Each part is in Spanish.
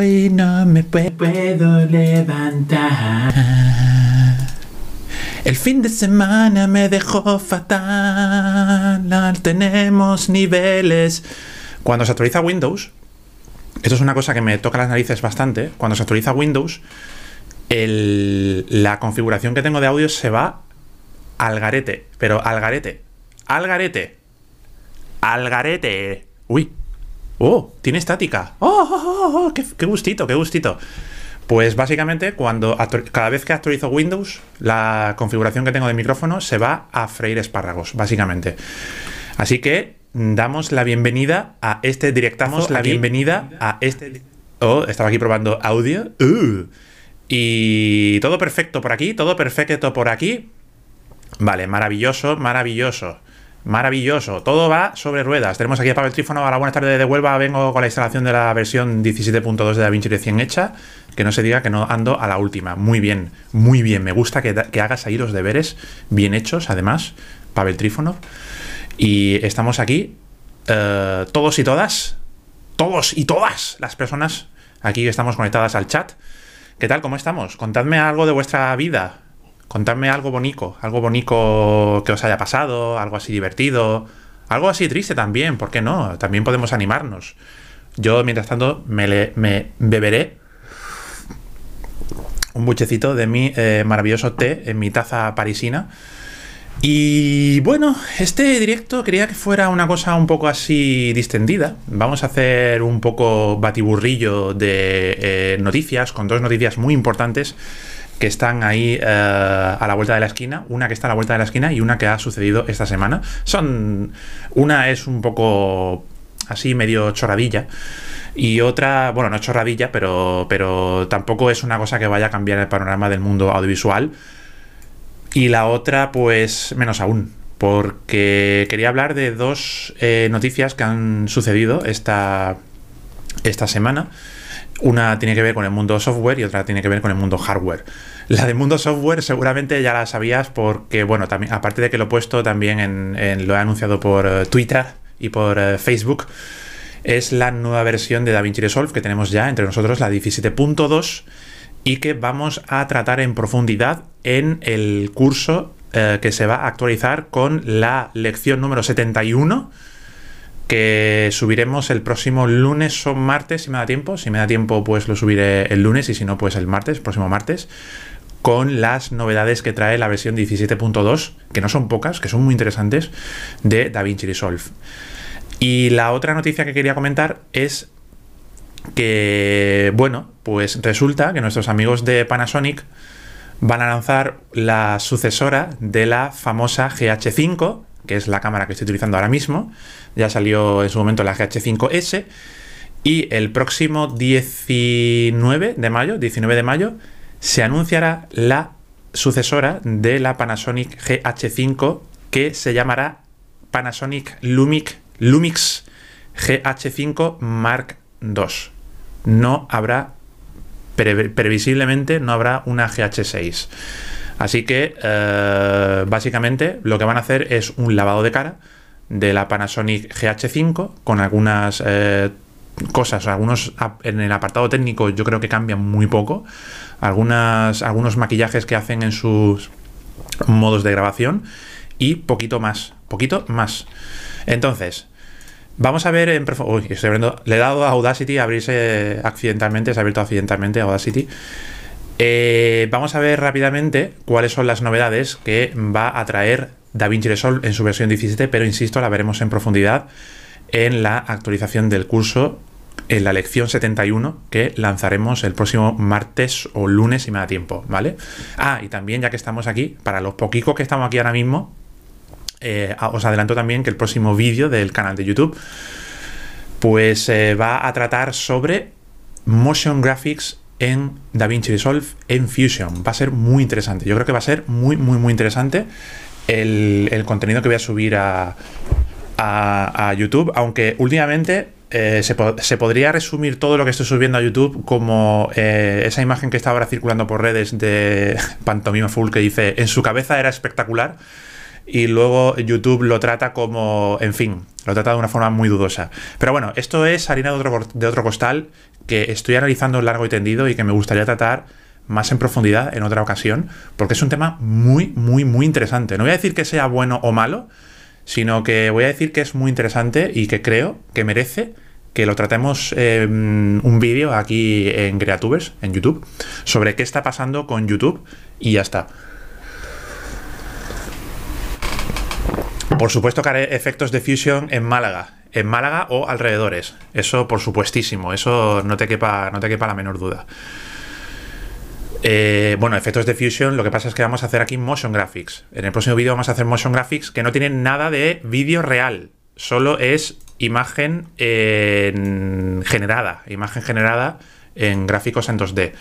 Hoy no me puedo levantar. El fin de semana me dejó fatal. Tenemos niveles. Cuando se actualiza Windows, esto es una cosa que me toca las narices bastante. Cuando se actualiza Windows, la configuración que tengo de audio se va al garete. Pero al garete. Al garete. Al garete. Uy. Oh, tiene estática. Oh, oh, oh, oh qué, gustito, qué gustito. Pues básicamente, cuando cada vez que actualizo Windows, la configuración que tengo de micrófono se va a freír espárragos, básicamente. Así que damos la bienvenida a este directazo. la bienvenida a este. Oh, estaba aquí probando audio. Uh. Y todo perfecto por aquí, todo perfecto por aquí. Vale, maravilloso, maravilloso. Maravilloso, todo va sobre ruedas. Tenemos aquí a Pavel Trífono. Hola, buenas tardes de Huelva. Vengo con la instalación de la versión 17.2 de DaVinci recién hecha. Que no se diga que no ando a la última. Muy bien, muy bien. Me gusta que, hagas ahí los deberes bien hechos, además, Pavel Trífono. Y estamos aquí, eh, todos y todas, todos y todas las personas aquí que estamos conectadas al chat. ¿Qué tal? ¿Cómo estamos? Contadme algo de vuestra vida contadme algo bonito, algo bonito que os haya pasado, algo así divertido, algo así triste también, ¿por qué no? También podemos animarnos. Yo, mientras tanto, me, me beberé un buchecito de mi eh, maravilloso té en mi taza parisina. Y bueno, este directo quería que fuera una cosa un poco así distendida. Vamos a hacer un poco batiburrillo de eh, noticias, con dos noticias muy importantes que están ahí eh, a la vuelta de la esquina, una que está a la vuelta de la esquina y una que ha sucedido esta semana. Son. Una es un poco así medio chorradilla. Y otra, bueno, no chorradilla, pero, pero tampoco es una cosa que vaya a cambiar el panorama del mundo audiovisual. Y la otra, pues menos aún, porque quería hablar de dos eh, noticias que han sucedido esta, esta semana. Una tiene que ver con el mundo software y otra tiene que ver con el mundo hardware. La del mundo software seguramente ya la sabías porque, bueno, también, aparte de que lo he puesto también en, lo he anunciado por eh, Twitter y por eh, Facebook, es la nueva versión de DaVinci Resolve que tenemos ya entre nosotros, la 17.2, y que vamos a tratar en profundidad en el curso eh, que se va a actualizar con la lección número 71 que subiremos el próximo lunes o martes, si me da tiempo. Si me da tiempo, pues lo subiré el lunes y si no, pues el martes, próximo martes, con las novedades que trae la versión 17.2, que no son pocas, que son muy interesantes, de DaVinci Resolve. Y la otra noticia que quería comentar es que, bueno, pues resulta que nuestros amigos de Panasonic van a lanzar la sucesora de la famosa GH5, que es la cámara que estoy utilizando ahora mismo. Ya salió en su momento la GH5S. Y el próximo 19 de mayo, 19 de mayo, se anunciará la sucesora de la Panasonic GH5 que se llamará Panasonic Lumix, Lumix GH5 Mark II. No habrá, previsiblemente, no habrá una GH6. Así que eh, básicamente lo que van a hacer es un lavado de cara de la Panasonic GH5 con algunas eh, cosas, algunos en el apartado técnico yo creo que cambian muy poco, algunas, algunos maquillajes que hacen en sus modos de grabación y poquito más, poquito más. Entonces, vamos a ver en Uy, estoy abriendo, le he dado a Audacity a abrirse accidentalmente, se ha abierto accidentalmente Audacity. Eh, vamos a ver rápidamente cuáles son las novedades que va a traer DaVinci Resolve en su versión 17, pero insisto, la veremos en profundidad en la actualización del curso en la lección 71 que lanzaremos el próximo martes o lunes si me da tiempo, ¿vale? Ah, y también ya que estamos aquí, para los poquicos que estamos aquí ahora mismo, eh, os adelanto también que el próximo vídeo del canal de YouTube pues eh, va a tratar sobre motion graphics en DaVinci Resolve en Fusion. Va a ser muy interesante. Yo creo que va a ser muy, muy, muy interesante el, contenido que voy a subir a, a, YouTube, aunque últimamente eh, se, podría resumir todo lo que estoy subiendo a YouTube como eh, esa imagen que está ahora circulando por redes de Pantomima Full que dice en su cabeza era espectacular y luego YouTube lo trata como, en fin, lo trata de una forma muy dudosa. Pero bueno, esto es harina de otro, de otro costal que estoy analizando largo y tendido y que me gustaría tratar más en profundidad en otra ocasión, porque es un tema muy, muy, muy interesante. No voy a decir que sea bueno o malo, sino que voy a decir que es muy interesante y que creo que merece que lo tratemos en un vídeo aquí en Creatubers, en YouTube, sobre qué está pasando con YouTube y ya está. Por supuesto que haré efectos de fusion en Málaga, en Málaga o alrededores. Eso por supuestísimo, eso no te quepa, no te quepa la menor duda. Eh, bueno, efectos de fusion, lo que pasa es que vamos a hacer aquí motion graphics. En el próximo vídeo vamos a hacer motion graphics que no tienen nada de vídeo real, solo es imagen generada, imagen generada en gráficos en 2D.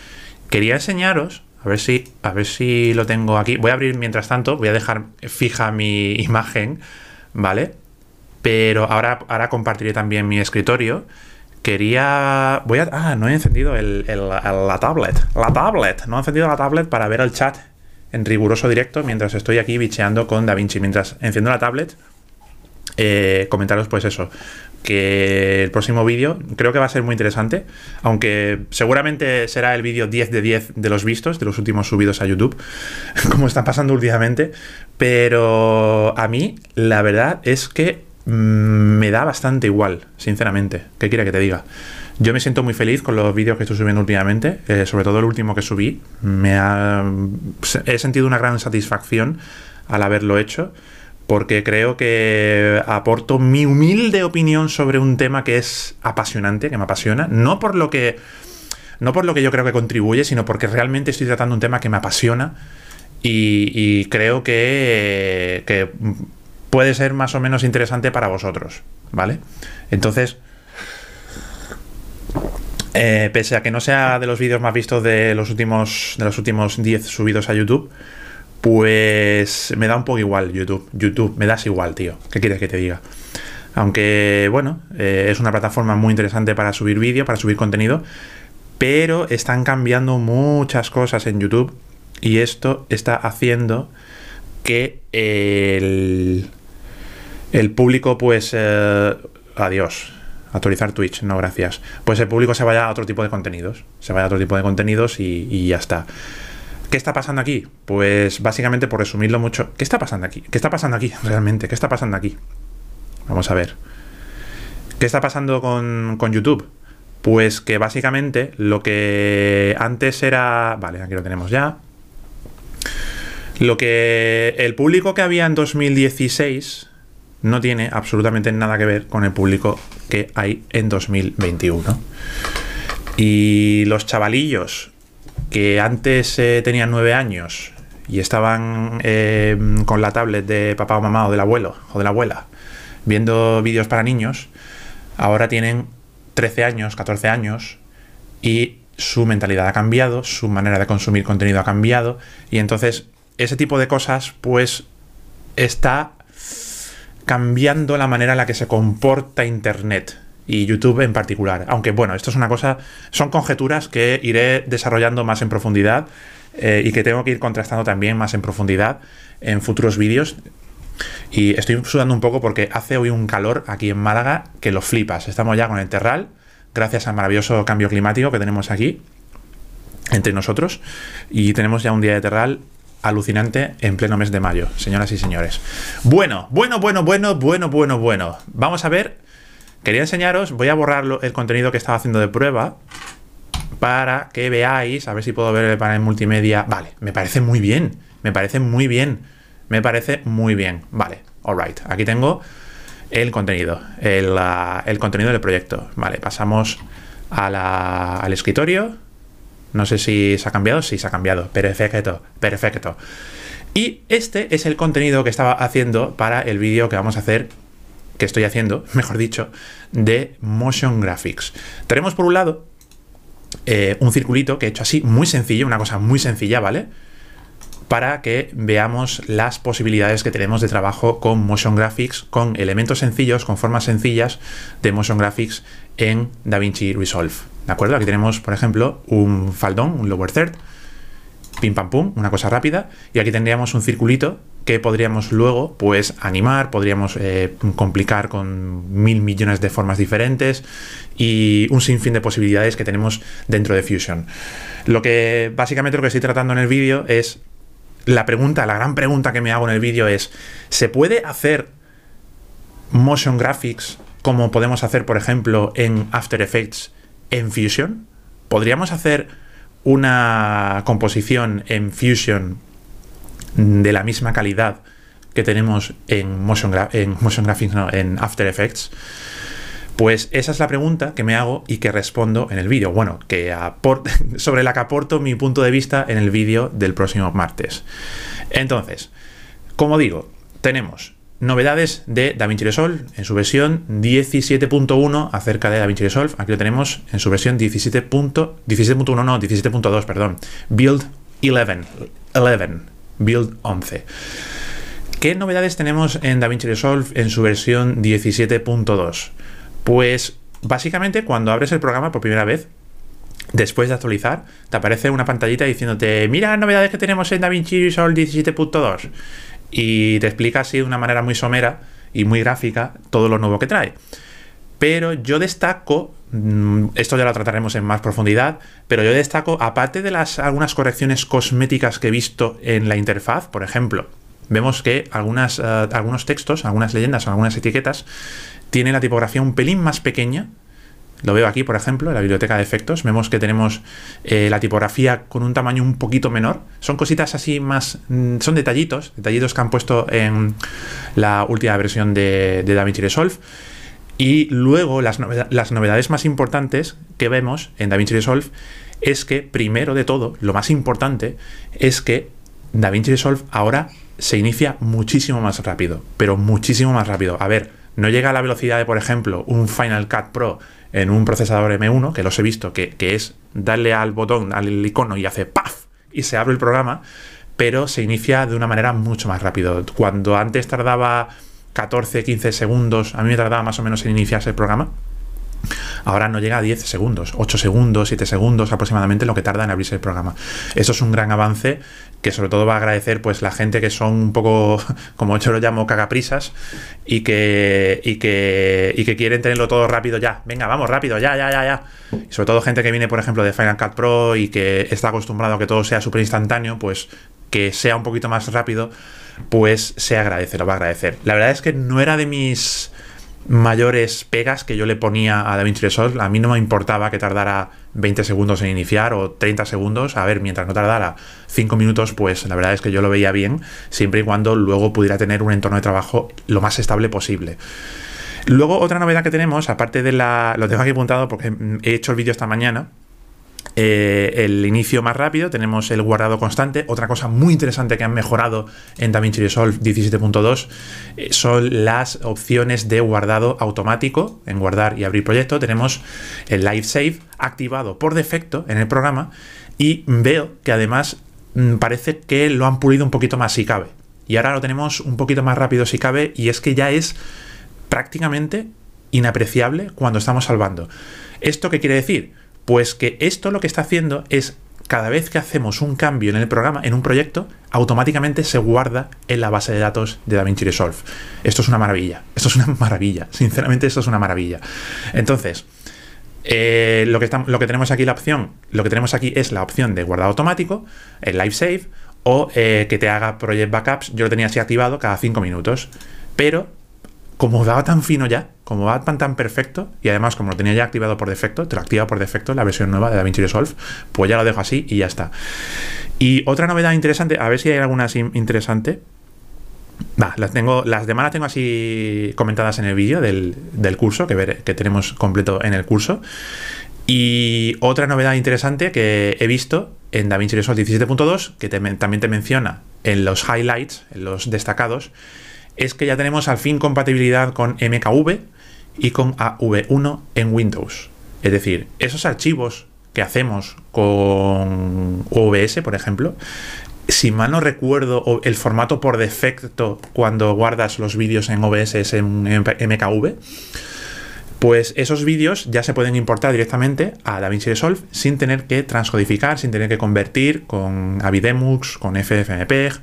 Quería enseñaros, a ver si, a ver si lo tengo aquí. Voy a abrir mientras tanto, voy a dejar fija mi imagen, ¿vale? Pero ahora, ahora compartiré también mi escritorio. Quería. Voy a. Ah, no he encendido la tablet. La tablet. No he encendido la tablet para ver el chat en riguroso directo mientras estoy aquí bicheando con DaVinci. Mientras enciendo la tablet, eh, comentaros pues eso, que el próximo vídeo creo que va a ser muy interesante, aunque seguramente será el vídeo 10 de 10 de los vistos, de los últimos subidos a YouTube, como está pasando últimamente, pero a mí la verdad es que me da bastante igual, sinceramente, ¿qué quiere que te diga? Yo me siento muy feliz con los vídeos que estoy subiendo últimamente, eh, sobre todo el último que subí, me ha, he sentido una gran satisfacción al haberlo hecho porque creo que aporto mi humilde opinión sobre un tema que es apasionante, que me apasiona, no por lo que no por lo que yo creo que contribuye, sino porque realmente estoy tratando un tema que me apasiona y, creo que, puede ser más o menos interesante para vosotros, ¿vale? Entonces, eh, pese a que no sea de los vídeos más vistos de los últimos de los últimos 10 subidos a YouTube, pues me da un poco igual YouTube. YouTube, me das igual, tío. ¿Qué quieres que te diga? Aunque, bueno, eh, es una plataforma muy interesante para subir vídeo, para subir contenido, pero están cambiando muchas cosas en YouTube y esto está haciendo que el, el público, pues, eh, adiós, actualizar Twitch, no gracias, pues el público se vaya a otro tipo de contenidos, se vaya a otro tipo de contenidos y ya está. ¿Qué está pasando aquí? Pues básicamente, por resumirlo mucho, ¿qué está pasando aquí? ¿Qué está pasando aquí realmente? ¿Qué está pasando aquí? Vamos a ver. ¿Qué está pasando con, YouTube? Pues que básicamente lo que antes era... Vale, aquí lo tenemos ya. Lo que el público que había en 2016 no tiene absolutamente nada que ver con el público que hay en 2021. Y los chavalillos que antes eh, tenían nueve años y estaban eh, con la tablet de papá o mamá o del abuelo o de la abuela viendo vídeos para niños, ahora tienen 13 años, 14 años y su mentalidad ha cambiado, su manera de consumir contenido ha cambiado y entonces ese tipo de cosas pues está cambiando la manera en la que se comporta Internet y YouTube en particular. Aunque bueno, esto es una cosa, son conjeturas que iré desarrollando más en profundidad eh, y que tengo que ir contrastando también más en profundidad en futuros vídeos. Y estoy sudando un poco porque hace hoy un calor aquí en Málaga que lo flipas. Estamos ya con el terral, gracias al maravilloso cambio climático que tenemos aquí entre nosotros. Y tenemos ya un día de terral alucinante en pleno mes de mayo, señoras y señores. Bueno, bueno, bueno, bueno, bueno, bueno, bueno. Vamos a ver Quería enseñaros, voy a borrar el contenido que estaba haciendo de prueba para que veáis, a ver si puedo ver el panel multimedia. Vale, me parece muy bien, me parece muy bien, me parece muy bien. Vale, alright, aquí tengo el contenido, el, contenido del proyecto. Vale, pasamos al escritorio. No sé si se ha cambiado, sí se ha cambiado. Perfecto, perfecto. Y este es el contenido que estaba haciendo para el vídeo que vamos a hacer que estoy haciendo, mejor dicho, de motion graphics. Tenemos por un lado eh, un circulito que he hecho así, muy sencillo, una cosa muy sencilla, ¿vale? Para que veamos las posibilidades que tenemos de trabajo con motion graphics, con elementos sencillos, con formas sencillas de motion graphics en DaVinci Resolve. ¿De acuerdo? Aquí tenemos, por ejemplo, un faldón, un lower third, pim pam pum, una cosa rápida, y aquí tendríamos un circulito que podríamos luego pues animar, podríamos eh, complicar con mil millones de formas diferentes y un sinfín de posibilidades que tenemos dentro de Fusion. Lo que básicamente lo que estoy tratando en el vídeo es la pregunta, la gran pregunta que me hago en el vídeo es, ¿se puede hacer motion graphics como podemos hacer, por ejemplo, en After Effects en Fusion? ¿Podríamos hacer una composición en Fusion de la misma calidad que tenemos en Motion, Graphics, en After Effects? Pues esa es la pregunta que me hago y que respondo en el vídeo. Bueno, que sobre la que aporto mi punto de vista en el vídeo del próximo martes. Entonces, como digo, tenemos novedades de DaVinci Resolve en su versión 17.1 acerca de DaVinci Resolve. Aquí lo tenemos en su versión 17.1, 17.1 no, 17.2, perdón. Build 11, 11, Build 11. ¿Qué novedades tenemos en DaVinci Resolve en su versión 17.2? Pues básicamente cuando abres el programa por primera vez, después de actualizar, te aparece una pantallita diciéndote, mira las novedades que tenemos en DaVinci Resolve 17.2 y te explica así de una manera muy somera y muy gráfica todo lo nuevo que trae. Pero yo destaco, mm, esto ya lo trataremos en más profundidad, pero yo destaco, aparte de las algunas correcciones cosméticas que he visto en la interfaz, por ejemplo, vemos que algunas, eh, algunos textos, algunas leyendas algunas etiquetas tiene la tipografía un pelín más pequeña. Lo veo aquí, por ejemplo, en la biblioteca de efectos. Vemos que tenemos eh, la tipografía con un tamaño un poquito menor. Son cositas así más... Mm, son detallitos, detallitos que han puesto en la última versión de, DaVinci Resolve. Y luego las, las novedades más importantes que vemos en DaVinci Resolve es que, primero de todo, lo más importante es que DaVinci Resolve ahora se inicia muchísimo más rápido, pero muchísimo más rápido. A ver, no llega a la velocidad de, por ejemplo, un Final Cut Pro en un procesador M1, que los he visto, que, es darle al botón, al icono y hace ¡paf! y se abre el programa, pero se inicia de una manera mucho más rápido. Cuando antes tardaba 14, 15 segundos, a mí me tardaba más o menos en iniciarse el programa, Ahora no llega a 10 segundos, 8 segundos, 7 segundos aproximadamente lo que tarda en abrirse el programa. Eso es un gran avance que sobre todo va a agradecer pues la gente que son un poco, como yo lo llamo, cagaprisas y que, y que, y que quieren tenerlo todo rápido ya. Venga, vamos, rápido, ya, ya, ya, ya. Y sobre todo gente que viene, por ejemplo, de Final Cut Pro y que está acostumbrado a que todo sea súper instantáneo, pues que sea un poquito más rápido, pues se agradece, lo va a agradecer. La verdad es que no era de mis mayores pegas que yo le ponía a DaVinci Resolve. A mí no me importaba que tardara 20 segundos en iniciar o 30 segundos. A ver, mientras no tardara 5 minutos, pues la verdad es que yo lo veía bien, siempre y cuando luego pudiera tener un entorno de trabajo lo más estable posible. Luego, otra novedad que tenemos, aparte de la. Lo tengo aquí apuntado porque he hecho el vídeo esta mañana. Eh, el inicio más rápido, tenemos el guardado constante. Otra cosa muy interesante que han mejorado en DaVinci Resolve 17.2 eh, son las opciones de guardado automático. En guardar y abrir proyecto tenemos el Live Save activado por defecto en el programa y veo que además mm, parece que lo han pulido un poquito más si cabe. Y ahora lo tenemos un poquito más rápido si cabe y es que ya es prácticamente inapreciable cuando estamos salvando. ¿Esto qué quiere decir? Pues que esto lo que está haciendo es cada vez que hacemos un cambio en el programa, en un proyecto, automáticamente se guarda en la base de datos de DaVinci Resolve. Esto es una maravilla. Esto es una maravilla. Sinceramente, esto es una maravilla. Entonces, eh, lo, que lo que tenemos aquí la opción, lo que tenemos aquí es la opción de guardado automático, el live save, o eh, que te haga project backups. Yo lo tenía así activado cada 5 minutos. Pero como va tan fino ya, como va tan, perfecto, y además como lo tenía ya activado por defecto, te lo activa por defecto la versión nueva de DaVinci Resolve, pues ya lo dejo así y ya está. Y otra novedad interesante, a ver si hay alguna así interesante. Las, tengo, las demás las tengo así comentadas en el vídeo del, curso, que, que tenemos completo en el curso. Y otra novedad interesante que he visto en DaVinci Resolve 17.2, que también te menciona en los highlights, en los destacados, es que ya tenemos al fin compatibilidad con MKV y con AV1 en Windows. Es decir, esos archivos que hacemos con OBS, por ejemplo, si mal no recuerdo, el formato por defecto cuando guardas los vídeos en OBS es en MKV, pues esos vídeos ya se pueden importar directamente a DaVinci Resolve sin tener que transcodificar, sin tener que convertir con Avidemux, con FFmpeg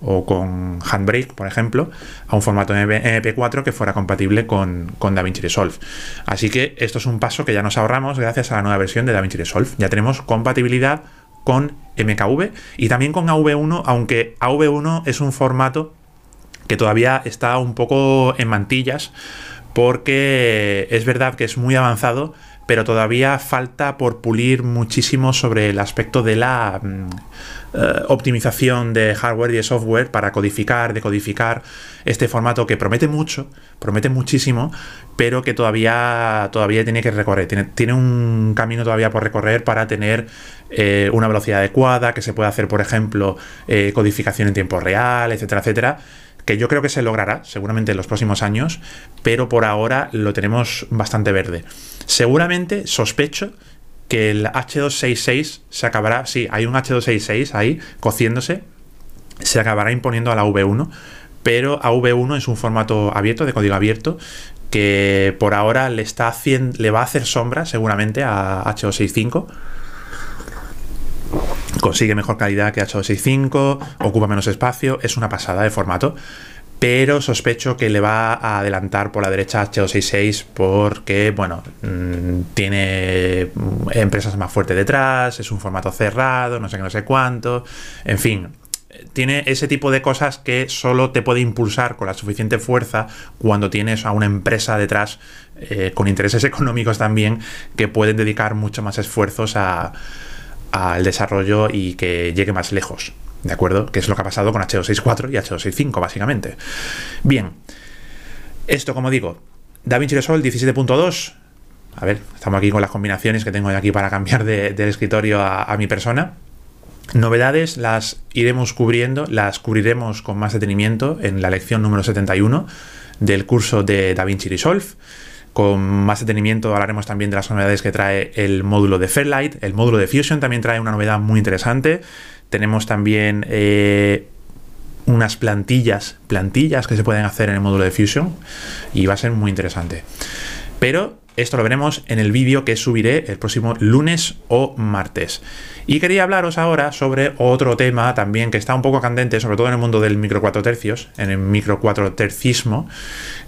o con Handbrake, por ejemplo, a un formato MP4 que fuera compatible con, con DaVinci Resolve. Así que esto es un paso que ya nos ahorramos gracias a la nueva versión de DaVinci Resolve. Ya tenemos compatibilidad con MKV y también con AV1, aunque AV1 es un formato que todavía está un poco en mantillas porque es verdad que es muy avanzado, pero todavía falta por pulir muchísimo sobre el aspecto de la eh, optimización de hardware y de software para codificar, decodificar este formato que promete mucho, promete muchísimo, pero que todavía, todavía tiene que recorrer. Tiene, un camino todavía por recorrer para tener eh, una velocidad adecuada, que se pueda hacer, por ejemplo, eh, codificación en tiempo real, etcétera, etcétera que yo creo que se logrará seguramente en los próximos años, pero por ahora lo tenemos bastante verde. Seguramente sospecho que el H266 se acabará, sí, hay un H266 ahí cociéndose, se acabará imponiendo a la V1, pero a V1 es un formato abierto, de código abierto, que por ahora le, está haciendo, le va a hacer sombra seguramente a H265 consigue mejor calidad que H265, ocupa menos espacio, es una pasada de formato, pero sospecho que le va a adelantar por la derecha H266 porque, bueno, mm, tiene empresas más fuertes detrás, es un formato cerrado, no sé qué, no sé cuánto, en fin. Tiene ese tipo de cosas que solo te puede impulsar con la suficiente fuerza cuando tienes a una empresa detrás eh, con intereses económicos también que pueden dedicar mucho más esfuerzos a, al desarrollo y que llegue más lejos. ¿De acuerdo? Que es lo que ha pasado con H264 y H265, básicamente. Bien. Esto, como digo, DaVinci Resolve 17.2. A ver, estamos aquí con las combinaciones que tengo aquí para cambiar del escritorio a, mi persona. Novedades las iremos cubriendo, las cubriremos con más detenimiento en la lección número 71 del curso de DaVinci Resolve. Con más detenimiento hablaremos también de las novedades que trae el módulo de Fairlight. El módulo de Fusion también trae una novedad muy interesante. Tenemos también eh, unas plantillas, plantillas que se pueden hacer en el módulo de Fusion y va a ser muy interesante. Pero esto lo veremos en el vídeo que subiré el próximo lunes o martes. Y quería hablaros ahora sobre otro tema también que está un poco candente, sobre todo en el mundo del micro 4 tercios, en el micro 4 tercismo,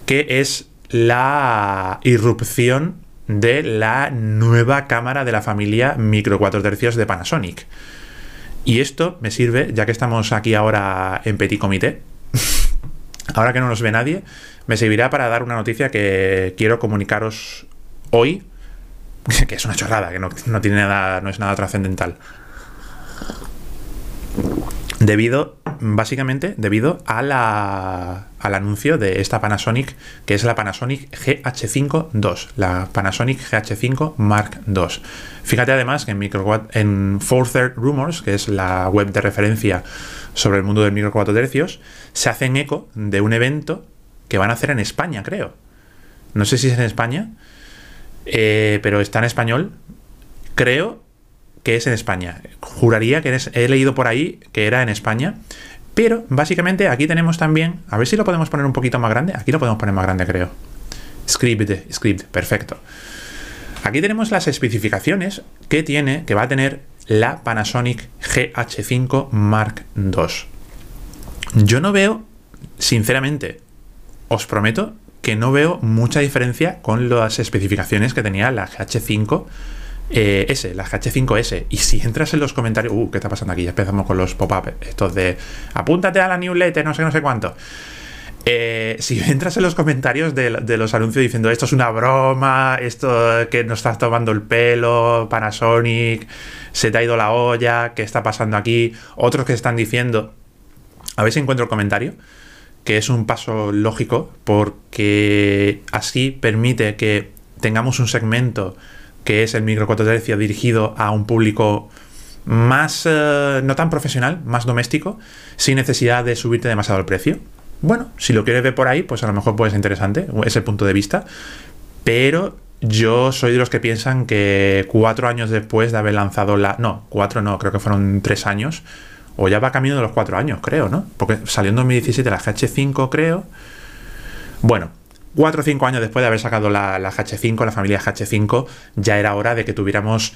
que es la irrupción de la nueva cámara de la familia micro 4 tercios de Panasonic. Y esto me sirve, ya que estamos aquí ahora en petit comité, ahora que no nos ve nadie, me servirá para dar una noticia que quiero comunicaros hoy, que es una chorrada, que no, tiene nada, no es nada trascendental. Debido, básicamente, debido a la, al anuncio de esta Panasonic, que es la Panasonic GH5 II, la Panasonic GH5 Mark II. Fíjate además que en, micro, en Third Rumors, que es la web de referencia sobre el mundo del micro 4 tercios, se hacen eco de un evento que van a hacer en España, creo. No sé si es en España, eh, pero está en español. Creo que es en España. Juraría que he leído por ahí que era en España. Pero básicamente aquí tenemos también, a ver si lo podemos poner un poquito más grande. Aquí lo podemos poner más grande, creo. Script, script, perfecto. Aquí tenemos las especificaciones que tiene, que va a tener la Panasonic GH5 Mark II. Yo no veo, sinceramente, os prometo que no veo mucha diferencia con las especificaciones que tenía la GH5 eh, S, la GH5S. Y si entras en los comentarios, uh, ¿qué está pasando aquí? Ya empezamos con los pop-up, estos de apúntate a la newsletter, no sé, no sé cuánto. Eh, si entras en los comentarios de, los anuncios diciendo esto es una broma, esto que nos estás tomando el pelo, Panasonic, se te ha ido la olla, ¿qué está pasando aquí? Otros que están diciendo, a ver si encuentro el comentario, que es un paso lógico porque así permite que tengamos un segmento que es el micro 4 tercios dirigido a un público más, eh, no tan profesional, más doméstico, sin necesidad de subirte demasiado el precio. Bueno, si lo quieres ver por ahí, pues a lo mejor puede ser interesante ese punto de vista, pero yo soy de los que piensan que cuatro años después de haber lanzado la... No, cuatro no, creo que fueron tres años, o ya va camino de los cuatro años, creo, ¿no? Porque salió en 2017 la GH5, creo. Bueno, 4 o 5 años después de haber sacado la, la GH5, la familia GH5, ya era hora de que tuviéramos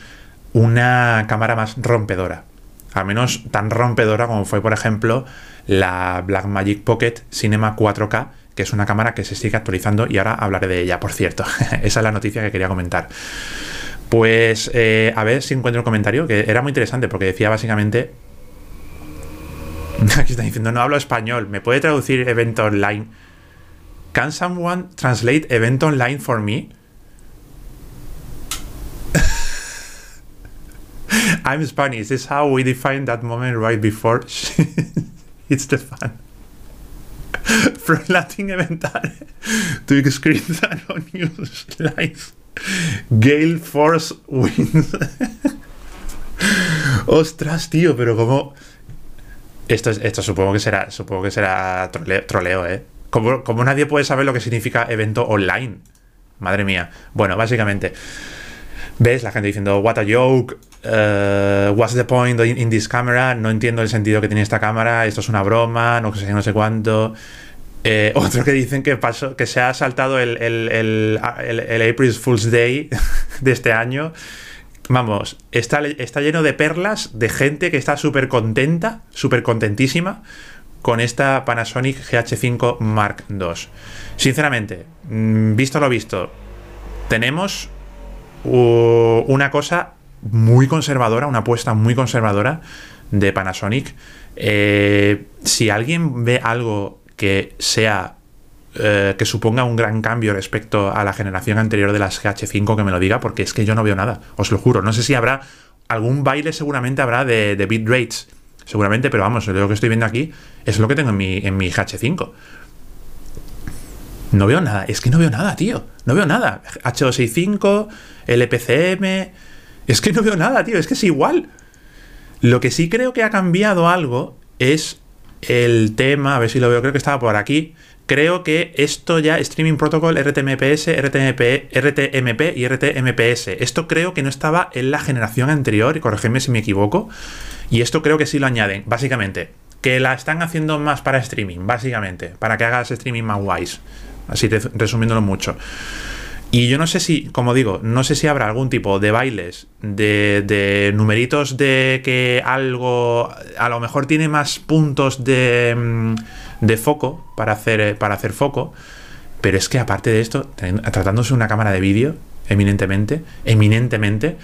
una cámara más rompedora. al menos tan rompedora como fue, por ejemplo, la Blackmagic Pocket Cinema 4K, que es una cámara que se sigue actualizando y ahora hablaré de ella, por cierto. Esa es la noticia que quería comentar. Pues eh, a ver si encuentro un comentario que era muy interesante porque decía básicamente... Aquí está diciendo, no hablo español, ¿me puede traducir evento online? Can someone translate event online for me? I'm Spanish. This is how we define that moment right before it's the fun. From Latin Elemental to screen that on. Gale Force Winds. Ostras, tío, pero como. Esto, esto supongo que será. Supongo que será troleo, ¿eh? Como, nadie puede saber lo que significa evento online. Madre mía. Bueno, básicamente. ¿Ves? La gente diciendo, what a joke, uh, what's the point in, this camera? No entiendo el sentido que tiene esta cámara, esto es una broma, no sé, no sé cuánto. Eh, otro que dicen que pasó, que se ha saltado el, el, April Fool's Day de este año. Vamos, está, está lleno de perlas de gente que está súper contenta, súper contentísima con esta Panasonic GH5 Mark II. Sinceramente, mm, visto lo visto, tenemos una cosa muy conservadora, una apuesta muy conservadora de Panasonic. Eh, si alguien ve algo que sea eh, que suponga un gran cambio respecto a la generación anterior de las GH5, que me lo diga, porque es que yo no veo nada, os lo juro. No sé si habrá algún baile, seguramente habrá de, de bit rates, seguramente, pero vamos, lo que estoy viendo aquí es lo que tengo en mi, en mi GH5. No veo nada, es que no veo nada, tío. No veo nada. H265, LPCM. Es que no veo nada, tío. Es que es igual. Lo que sí creo que ha cambiado algo es el tema. A ver si lo veo, creo que estaba por aquí. Creo que esto ya, Streaming Protocol, RTMPS, RTMP, RTMP y RTMPS. Esto creo que no estaba en la generación anterior, y corregidme si me equivoco. Y esto creo que sí lo añaden. Básicamente, que la están haciendo más para streaming, básicamente, para que hagas streaming más guays así resumiéndolo mucho. Y yo no sé si, como digo, no sé si habrá algún tipo de bailes, de, numeritos de que algo a lo mejor tiene más puntos de, mm, de foco para hacer, para hacer foco. Pero es que aparte de esto, tratándose de una cámara de vídeo, eminentemente, eminentemente,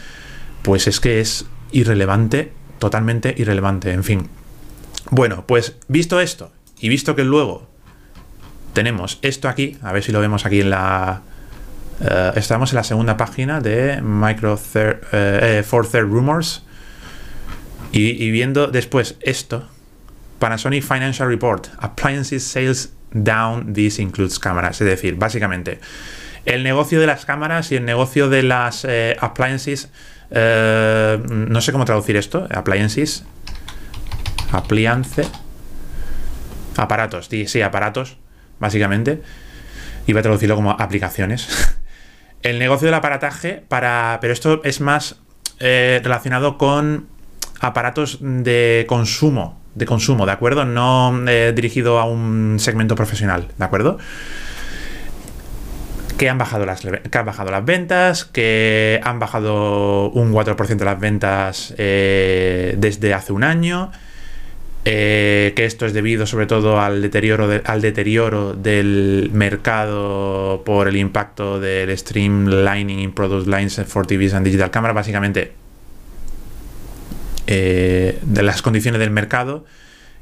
pues es que es irrelevante, totalmente irrelevante, en fin. Bueno, pues visto esto, y visto que luego tenemos esto aquí, a ver si lo vemos aquí en la... Eh, estamos en la segunda página de Micro eh, eh, For Third Rumors. Y, viendo después esto, Panasonic Financial Report, Appliances Sales Down, this includes cámaras. Es decir, básicamente, el negocio de las cámaras y el negocio de las appliances, no sé cómo traducir esto, appliances, appliance, aparatos, sí, sí, aparatos, básicamente. Iba a traducirlo como aplicaciones. El negocio del aparataje para. Pero esto es más eh, relacionado con aparatos de consumo. De consumo, ¿de acuerdo? No eh, dirigido a un segmento profesional, ¿de acuerdo? Que han, bajado las, que han bajado las ventas, que han bajado un 4% las ventas eh, desde hace un año eh, que esto es debido sobre todo al deterioro, al deterioro del mercado por el impacto del streamlining in product lines for TVs and digital camera, básicamente eh, de las condiciones del mercado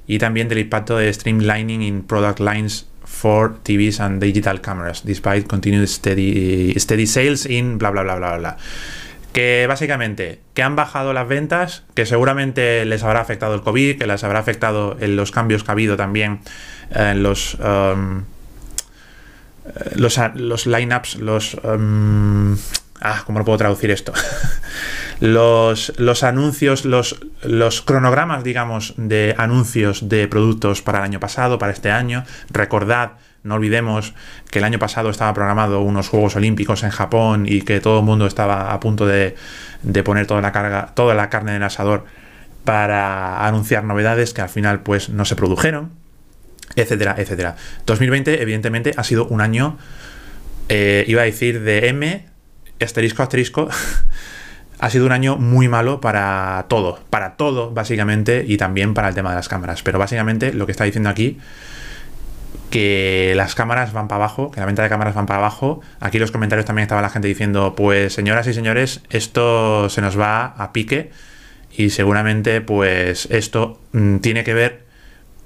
y también del impacto de streamlining in product lines for TVs and digital cameras, despite continued steady, steady sales in bla bla bla bla bla que básicamente que han bajado las ventas, que seguramente les habrá afectado el COVID, que les habrá afectado en los cambios que ha habido también en los um, los, los lineups, los um, ah, ¿cómo lo puedo traducir esto? los, los anuncios, los, los cronogramas, digamos, de anuncios de productos para el año pasado, para este año. Recordad no olvidemos que el año pasado estaba programado unos Juegos Olímpicos en Japón y que todo el mundo estaba a punto de, poner toda la carga, toda la carne en el asador para anunciar novedades que al final pues no se produjeron, etcétera, etcétera. 2020 evidentemente ha sido un año, eh, iba a decir de M, asterisco, asterisco, ha sido un año muy malo para todo, para todo básicamente y también para el tema de las cámaras. Pero básicamente lo que está diciendo aquí, que las cámaras van para abajo, que la venta de cámaras van para abajo. Aquí en los comentarios también estaba la gente diciendo, pues señoras y señores, esto se nos va a pique y seguramente pues esto mm, tiene que ver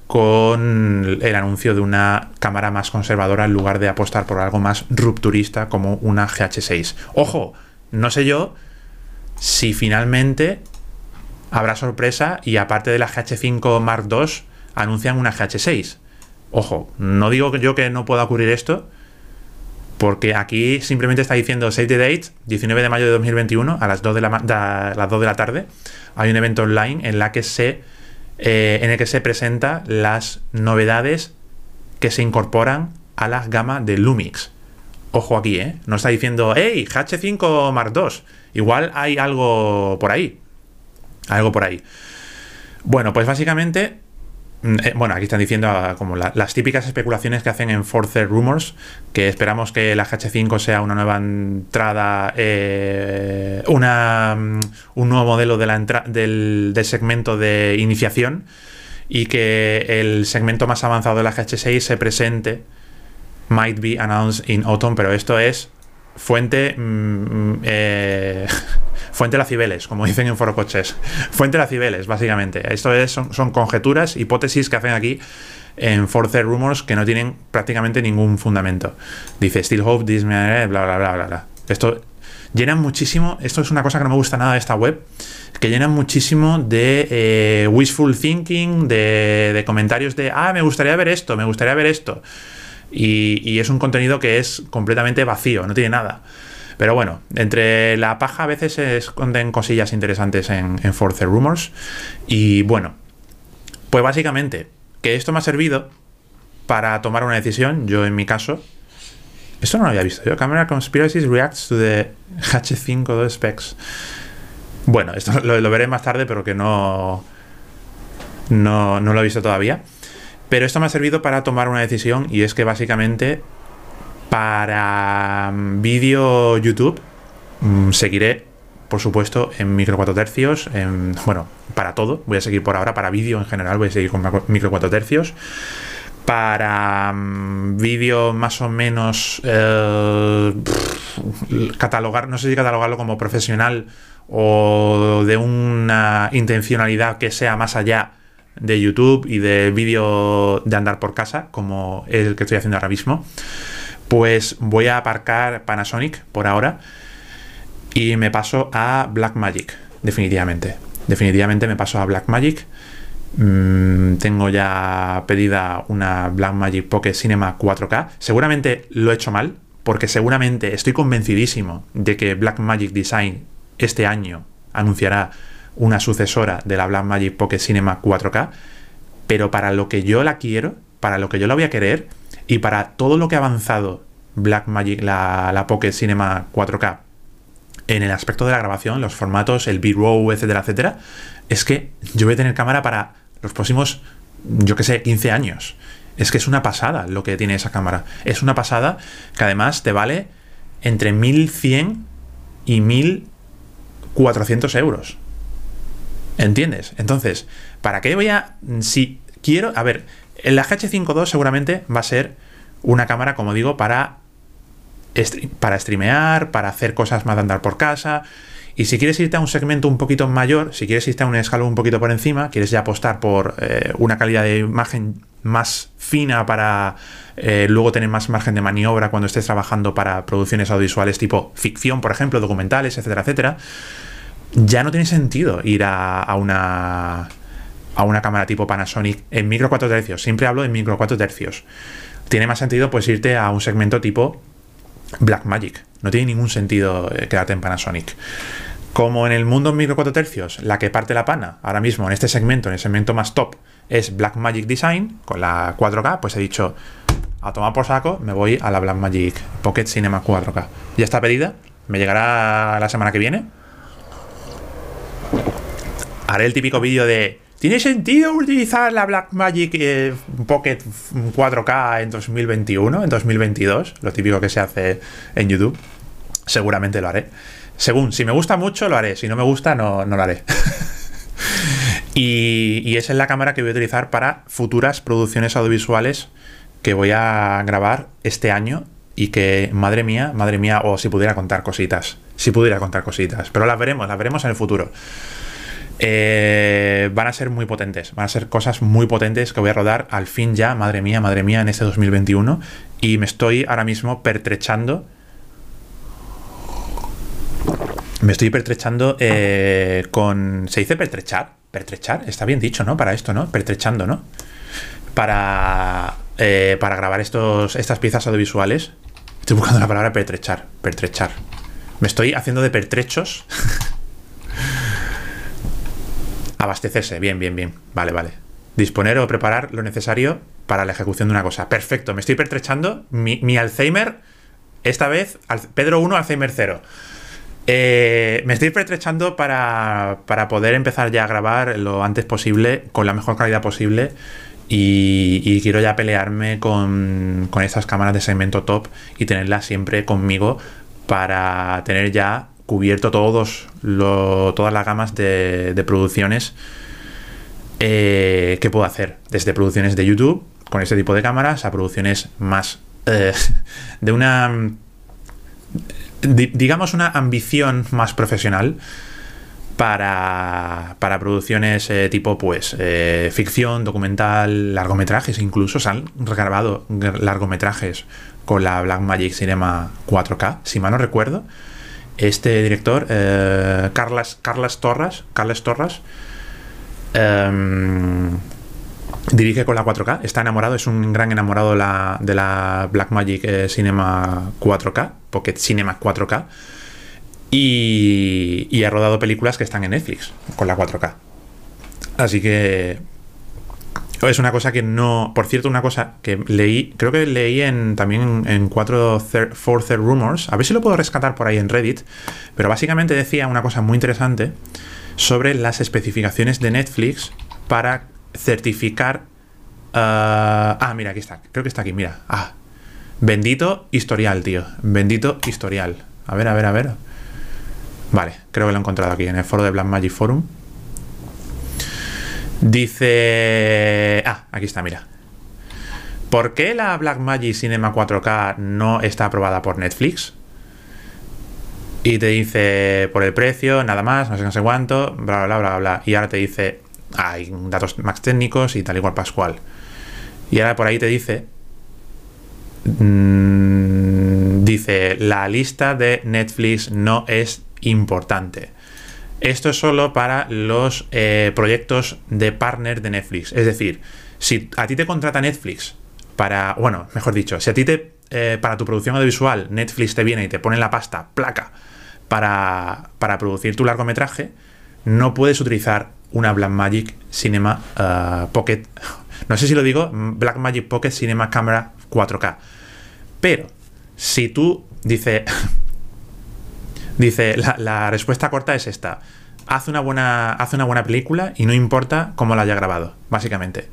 con el anuncio de una cámara más conservadora en lugar de apostar por algo más rupturista como una GH6. Ojo, no sé yo si finalmente habrá sorpresa y aparte de la GH5 Mark II anuncian una GH6. Ojo, no digo yo que no pueda ocurrir esto, porque aquí simplemente está diciendo save the date, 19 de mayo de 2021 a las 2 de la, las 2 de la tarde. Hay un evento online en, la que se, eh, en el que se presenta las novedades que se incorporan a la gama de Lumix. Ojo aquí, ¿eh? No está diciendo, hey, GH5 Mark II Igual hay algo por ahí. Algo por ahí. Bueno, pues básicamente bueno, aquí están diciendo ah, como las típicas especulaciones que hacen en Force Rumors, que esperamos que la GH5 sea una nueva entrada, eh, una, mm, un nuevo modelo de la del, del, segmento de iniciación y que el segmento más avanzado de la GH6 se presente, might be announced in autumn, pero esto es fuente mm, mm, eh, fuente la Cibeles, como dicen en Foro Coches. Fuente la Cibeles, básicamente. Esto es, son, conjeturas, hipótesis que hacen aquí en Force Rumors que no tienen prácticamente ningún fundamento. Dice Still Hope, Disney, bla, bla, bla, bla, bla. Esto llenan muchísimo, esto es una cosa que no me gusta nada de esta web, que llenan muchísimo de eh, wishful thinking, de, de comentarios de, ah, me gustaría ver esto, me gustaría ver esto. Y, es un contenido que es completamente vacío, no tiene nada. Pero bueno, entre la paja a veces se esconden cosillas interesantes en, en Force Rumors. Y bueno, pues básicamente, que esto me ha servido para tomar una decisión. Yo en mi caso, esto no lo había visto yo. Camera Conspiracies reacts to the H5 specs. Bueno, esto lo, lo, veré más tarde, pero que no, no, no lo he visto todavía. Pero esto me ha servido para tomar una decisión y es que básicamente para mm, vídeo YouTube mm, seguiré, por supuesto, en micro 4 tercios. En, bueno, para todo, voy a seguir por ahora. Para vídeo en general voy a seguir con micro 4 tercios. Para mm, vídeo más o menos eh, catalogar, no sé si catalogarlo como profesional o de una intencionalidad que sea más allá de YouTube y de vídeo de andar por casa, como el que estoy haciendo ahora mismo, pues voy a aparcar Panasonic por ahora y me paso a Blackmagic, definitivamente. Definitivamente me paso a Blackmagic. Mm, tengo ya pedida una Blackmagic Pocket Cinema 4K. Seguramente lo he hecho mal, porque seguramente estoy convencidísimo de que Blackmagic Design este año anunciará una sucesora de la Blackmagic Pocket Cinema 4K, pero para lo que yo la quiero, para lo que yo la voy a querer y para todo lo que ha avanzado Blackmagic, la, la Pocket Cinema 4K en el aspecto de la grabación, los formatos, el B-roll, etcétera, etcétera, es que yo voy a tener cámara para los próximos, yo que sé, 15 años. Es que es una pasada lo que tiene esa cámara. Es una pasada que además te vale entre 1100 y 1400 euros. ¿Entiendes? Entonces, ¿para qué voy a... Si quiero... A ver, la GH52 seguramente va a ser una cámara, como digo, para, para streamear, para hacer cosas más de andar por casa. Y si quieres irte a un segmento un poquito mayor, si quieres irte a un escalón un poquito por encima, quieres ya apostar por eh, una calidad de imagen más fina para eh, luego tener más margen de maniobra cuando estés trabajando para producciones audiovisuales tipo ficción, por ejemplo, documentales, etcétera, etcétera ya no tiene sentido ir a, una a una cámara tipo Panasonic en micro 4 tercios. Siempre hablo de micro 4 tercios. Tiene más sentido pues irte a un segmento tipo Blackmagic. No tiene ningún sentido eh, quedarte en Panasonic. Como en el mundo micro 4 tercios, la que parte la pana ahora mismo en este segmento, en el segmento más top, es Blackmagic Design con la 4K, pues he dicho a tomar por saco, me voy a la Blackmagic Pocket Cinema 4K. Ya está pedida, me llegará la semana que viene haré el típico vídeo de ¿Tiene sentido utilizar la Blackmagic eh, Pocket 4K en 2021, en 2022? Lo típico que se hace en YouTube. Seguramente lo haré. Según, si me gusta mucho lo haré, si no me gusta no, no lo haré. y, y esa es la cámara que voy a utilizar para futuras producciones audiovisuales que voy a grabar este año y que, madre mía, madre mía, o si pudiera contar cositas, si pudiera contar cositas, pero las veremos, las veremos en el futuro. Eh, van a ser muy potentes, van a ser cosas muy potentes que voy a rodar al fin ya, madre mía, madre mía, en este 2021 y me estoy ahora mismo pertrechando. Me estoy pertrechando eh, con... ¿Se dice pertrechar? Pertrechar, está bien dicho, ¿no? Para esto, ¿no? Pertrechando, ¿no? Para, eh, para grabar estos, estas piezas audiovisuales. Estoy buscando la palabra pertrechar, pertrechar. Me estoy haciendo de pertrechos. Abastecerse, bien, bien, bien. Vale, vale. Disponer o preparar lo necesario para la ejecución de una cosa. Perfecto, me estoy pertrechando. Mi, Alzheimer, esta vez, Pedro 1, Alzheimer 0. Eh, me estoy pertrechando para, para, poder empezar ya a grabar lo antes posible, con la mejor calidad posible. Y, quiero ya pelearme con, con estas cámaras de segmento top y tenerlas siempre conmigo para tener ya cubierto todos todas las gamas de, producciones eh, que puedo hacer. Desde producciones de YouTube con este tipo de cámaras a producciones más eh, de una digamos una ambición más profesional para, para producciones eh, tipo pues ficción, documental, largometrajes incluso se han grabado largometrajes con la Blackmagic Cinema 4K, si mal no recuerdo este director, eh, Carlas, Carlas Carles em, dirige con la 4K, está enamorado, es un gran enamorado de la, de la Blackmagic eh, Cinema 4K, Pocket Cinema 4K, y, y ha rodado películas que están en Netflix con la 4K. Así que es una cosa que no. Por cierto, una cosa que leí, creo que leí en, también en 4 Third Rumors, a ver si lo puedo rescatar por ahí en Reddit, pero básicamente decía una cosa muy interesante sobre las especificaciones de Netflix para certificar. ah, ah mira, aquí está, creo que está aquí, mira. Ah, bendito historial, tío. Bendito historial. A ver, a ver, a ver. Vale, creo que lo he encontrado aquí en el foro de Black Magic Forum. Dice... Ah, aquí está, mira. ¿Por qué la Blackmagic Cinema 4K no está aprobada por Netflix? Y te dice por el precio, nada más, no sé, no sé cuánto, bla, bla, bla, bla, Y ahora te dice, hay datos más técnicos y tal igual Pascual. Y ahora por ahí te dice, mm, dice, la lista de Netflix no es importante. Esto es solo para los eh, proyectos de partner de Netflix. Es decir, si a ti te contrata Netflix para, bueno, mejor dicho, si a ti te, eh, para tu producción audiovisual Netflix te viene y te pone la pasta, placa, para, para producir tu largometraje, no puedes utilizar una Blackmagic Cinema eh, Pocket, no sé si lo digo, Blackmagic Pocket Cinema Camera 4K. Pero, si tú, dice, Dice, la, respuesta corta es esta. Haz una, buena, una buena película y no importa cómo la haya grabado, básicamente.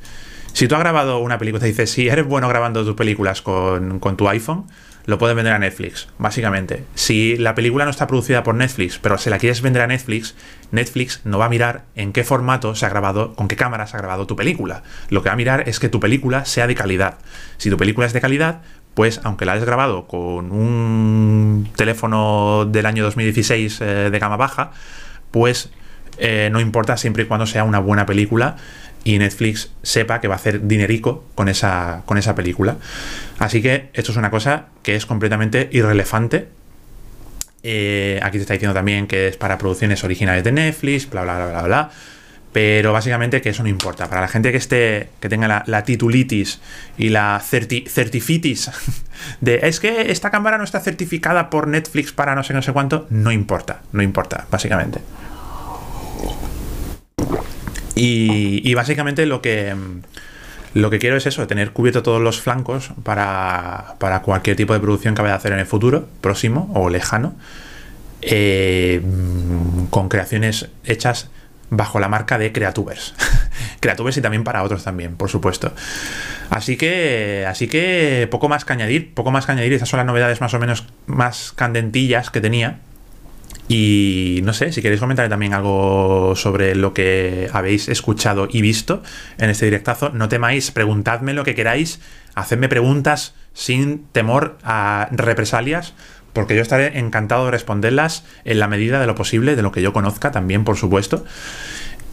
Si tú has grabado una película, te dice, si eres bueno grabando tus películas con, tu iPhone, lo puedes vender a Netflix, básicamente. Si la película no está producida por Netflix, pero se la quieres vender a Netflix, Netflix no va a mirar en qué formato se ha grabado, con qué cámara se ha grabado tu película. Lo que va a mirar es que tu película sea de calidad. Si tu película es de calidad, pues aunque la hayas grabado con un teléfono del año 2016 eh, de gama baja, pues eh, no importa siempre y cuando sea una buena película y Netflix sepa que va a hacer dinerico con esa, con esa película. Así que esto es una cosa que es completamente irrelevante. Eh, aquí te está diciendo también que es para producciones originales de Netflix, bla, bla, bla, bla, bla. Pero básicamente que eso no importa. Para la gente que esté, que tenga la, titulitis y la certifitis de es que esta cámara no está certificada por Netflix para no sé no sé cuánto, no importa, no importa, básicamente. Y, básicamente lo que lo que quiero es eso, tener cubierto todos los flancos para, para cualquier tipo de producción que vaya a hacer en el futuro, próximo o lejano, eh, con creaciones hechas bajo la marca de Creatubers. Creatubers y también para otros también, por supuesto. Así que, así que poco más que añadir, poco más que añadir. Esas son las novedades más o menos más candentillas que tenía. Y no sé, si queréis comentar también algo sobre lo que habéis escuchado y visto en este directazo, no temáis, preguntadme lo que queráis, hacedme preguntas sin temor a represalias, porque yo estaré encantado de responderlas en la medida de lo posible, de lo que yo conozca también, por supuesto.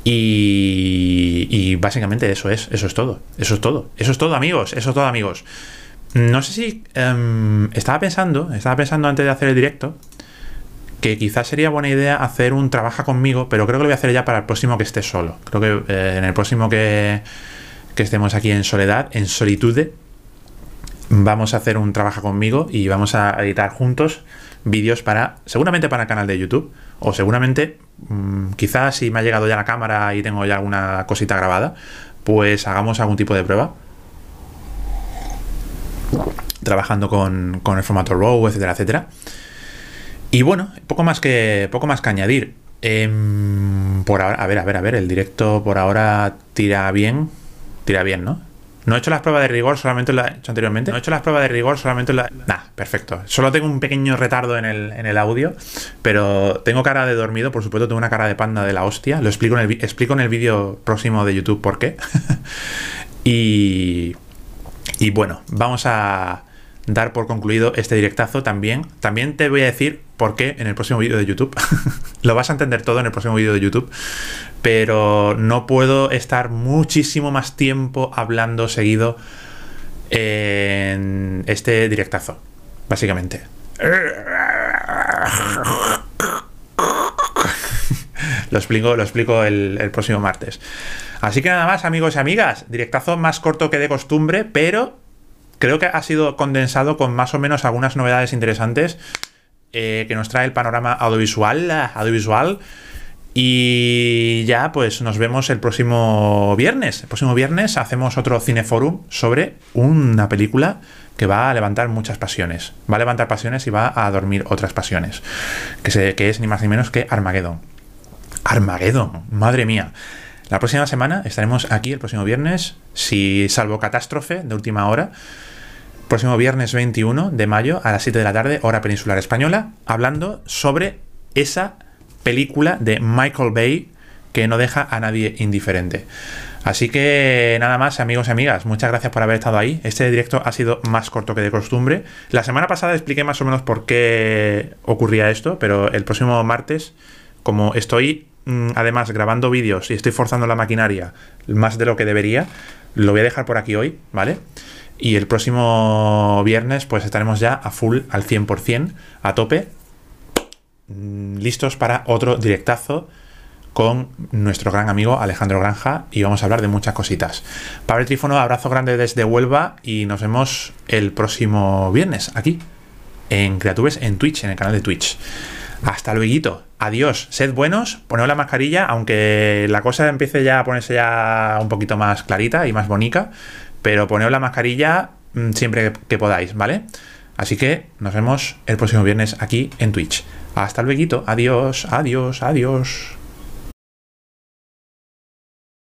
Y, básicamente eso es, eso es todo, eso es todo, eso es todo amigos, eso es todo amigos. No sé si em, estaba pensando, estaba pensando antes de hacer el directo, que quizás sería buena idea hacer un trabaja conmigo, pero creo que lo voy a hacer ya para el próximo que esté solo. Creo que eh, en el próximo que, que estemos aquí en soledad, en solitude, vamos a hacer un trabaja conmigo y vamos a editar juntos vídeos para, seguramente para el canal de YouTube, o seguramente, mm, quizás si me ha llegado ya la cámara y tengo ya alguna cosita grabada, pues hagamos algún tipo de prueba. Trabajando con, con el formato RAW, etcétera, etcétera. Y bueno, poco más que, poco más que añadir. Em, por ahora, a ver, a ver, a ver, el directo por ahora tira bien. Tira bien, ¿no? No he hecho las pruebas de rigor, solamente lo he hecho anteriormente. No he hecho las pruebas de rigor, solamente he... Nah, perfecto. Solo tengo un pequeño retardo en el, en el, audio, pero tengo cara de dormido, por supuesto, tengo una cara de panda de la hostia. Lo explico en el, explico en el vídeo próximo de YouTube por qué. y, y bueno, vamos a dar por concluido este directazo también. También te voy a decir por qué en el próximo vídeo de YouTube. Lo vas a entender todo en el próximo vídeo de YouTube. Pero no puedo estar muchísimo más tiempo hablando seguido en este directazo. Básicamente. lo explico, lo explico el, el próximo martes. Así que nada más, amigos y amigas. Directazo más corto que de costumbre, pero creo que ha sido condensado con más o menos algunas novedades interesantes eh, que nos trae el panorama audiovisual, audiovisual. Y ya, pues nos vemos el próximo viernes. El próximo viernes hacemos otro cineforum sobre una película que va a levantar muchas pasiones. Va a levantar pasiones y va a dormir otras pasiones. Que, que es ni más ni menos que Armageddon. Armageddon, madre mía. La próxima semana estaremos aquí el próximo viernes, si salvo catástrofe de última hora próximo viernes 21 de mayo a las 7 de la tarde, hora peninsular española, hablando sobre esa película de Michael Bay que no deja a nadie indiferente. Así que nada más, amigos y amigas, muchas gracias por haber estado ahí. Este directo ha sido más corto que de costumbre. La semana pasada expliqué más o menos por qué ocurría esto, pero el próximo martes, como estoy mm, además grabando vídeos y estoy forzando la maquinaria más de lo que debería, lo voy a dejar por aquí hoy, ¿vale? Y el próximo viernes pues estaremos ya a full, al 100%, a tope, mm, listos para otro directazo con nuestro gran amigo Alejandro Granja y vamos a hablar de muchas cositas. Pablo Trífono, abrazo grande desde Huelva y nos vemos el próximo viernes aquí en Creatubes en Twitch, en el canal de Twitch. Hasta luego. Adiós. Sed buenos, poned la mascarilla, aunque la cosa empiece ya a ponerse ya un poquito más clarita y más bonita. Pero poneos la mascarilla mm, siempre que podáis, ¿vale? Así que nos vemos el próximo viernes aquí en Twitch. Hasta luego, adiós, adiós, adiós.